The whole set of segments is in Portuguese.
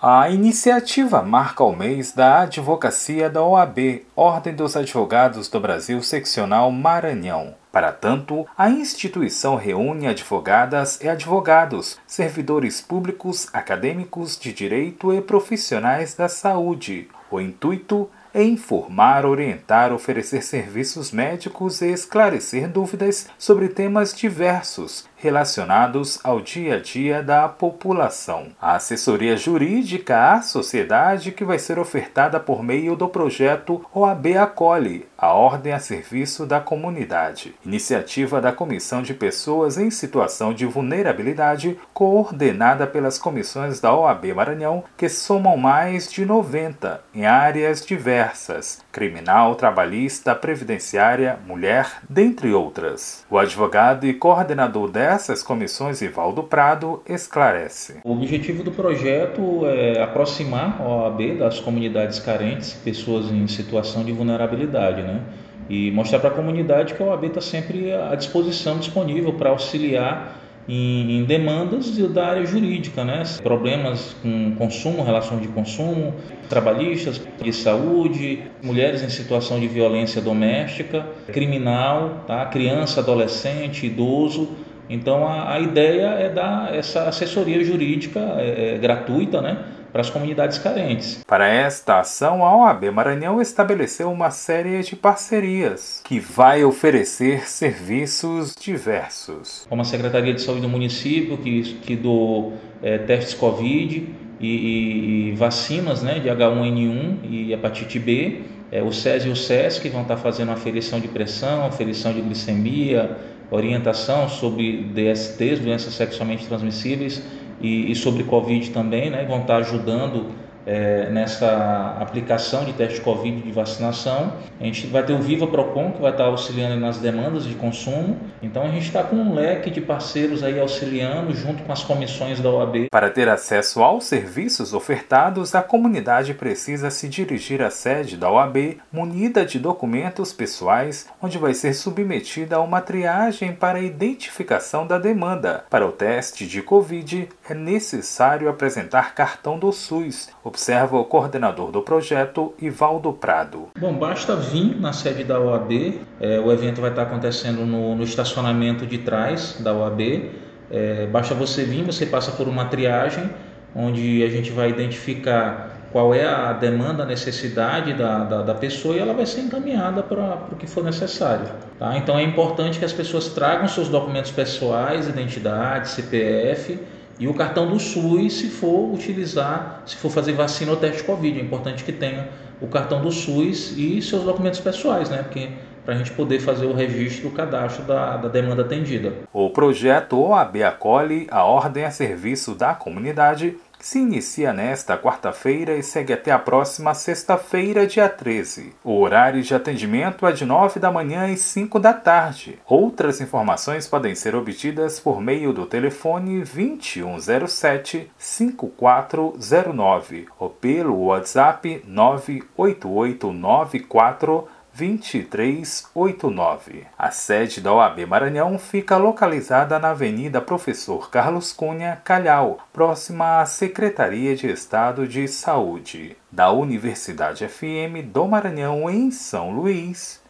A iniciativa marca o mês da advocacia da OAB, Ordem dos Advogados do Brasil Seccional Maranhão. Para tanto, a instituição reúne advogadas e advogados, servidores públicos, acadêmicos de direito e profissionais da saúde. O intuito é informar, orientar, oferecer serviços médicos e esclarecer dúvidas sobre temas diversos relacionados ao dia a dia da população. A assessoria jurídica à sociedade que vai ser ofertada por meio do projeto OAB Acolhe, a Ordem a Serviço da Comunidade, iniciativa da Comissão de Pessoas em Situação de Vulnerabilidade, coordenada pelas comissões da OAB Maranhão, que somam mais de 90 em áreas diversas: criminal, trabalhista, previdenciária, mulher, dentre outras. O advogado e coordenador dessa essas comissões, Ivaldo Prado esclarece. O objetivo do projeto é aproximar a OAB das comunidades carentes, pessoas em situação de vulnerabilidade, né? E mostrar para a comunidade que a OAB está sempre à disposição, disponível para auxiliar em, em, demandas da área jurídica, né? problemas com consumo, relação de consumo, trabalhistas, de saúde, mulheres em situação de violência doméstica, criminal, tá? criança, adolescente, idoso então a, a ideia é dar essa assessoria jurídica é, é, gratuita, né? Para as comunidades carentes. Para esta ação, a OAB Maranhão estabeleceu uma série de parcerias que vai oferecer serviços diversos. Como a Secretaria de Saúde do município, que, que do é, testes Covid e, e, e, vacinas né, de H1N1 e hepatite B, é, o SES e o SES que vão estar fazendo aferição de pressão, aferição de glicemia, orientação sobre DSTs, doenças sexualmente transmissíveis, e, e sobre Covid também, né? Vão estar ajudando é, nessa aplicação de teste Covid de vacinação. A gente vai ter o Viva Procon, que vai estar auxiliando nas demandas de consumo. Então a gente está com um leque de parceiros aí auxiliando junto com as comissões da OAB. Para ter acesso aos serviços ofertados, a comunidade precisa se dirigir à sede da OAB munida de documentos pessoais, onde vai ser submetida a uma triagem para identificação da demanda. Para o teste de Covid, é necessário apresentar cartão do SUS, observa o coordenador do projeto, Ivaldo Prado. Bom, basta vir na sede da OAB, é, o evento vai estar acontecendo no, no estacionamento de trás da OAB, é, basta você vir, você passa por uma triagem, onde a gente vai identificar qual é a demanda, a necessidade da, da, da pessoa e ela vai ser encaminhada para o que for necessário. Tá? Então é importante que as pessoas tragam seus documentos pessoais, identidade, CPF, e o cartão do SUS, se for utilizar, se for fazer vacina ou teste Covid, é importante que tenha o cartão do SUS e seus documentos pessoais, né? Porque para a gente poder fazer o registro, o cadastro da, da demanda atendida. O projeto OAB acolhe a ordem a serviço da comunidade se inicia nesta quarta-feira e segue até a próxima sexta-feira, dia 13. O horário de atendimento é de 9 da manhã e 5 da tarde. Outras informações podem ser obtidas por meio do telefone 2107 5409 ou pelo WhatsApp 98894 2389. A sede da OAB Maranhão fica localizada na Avenida Professor Carlos Cunha, Calhau, próxima à Secretaria de Estado de Saúde da Universidade FM do Maranhão em São Luís.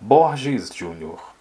Borges Júnior.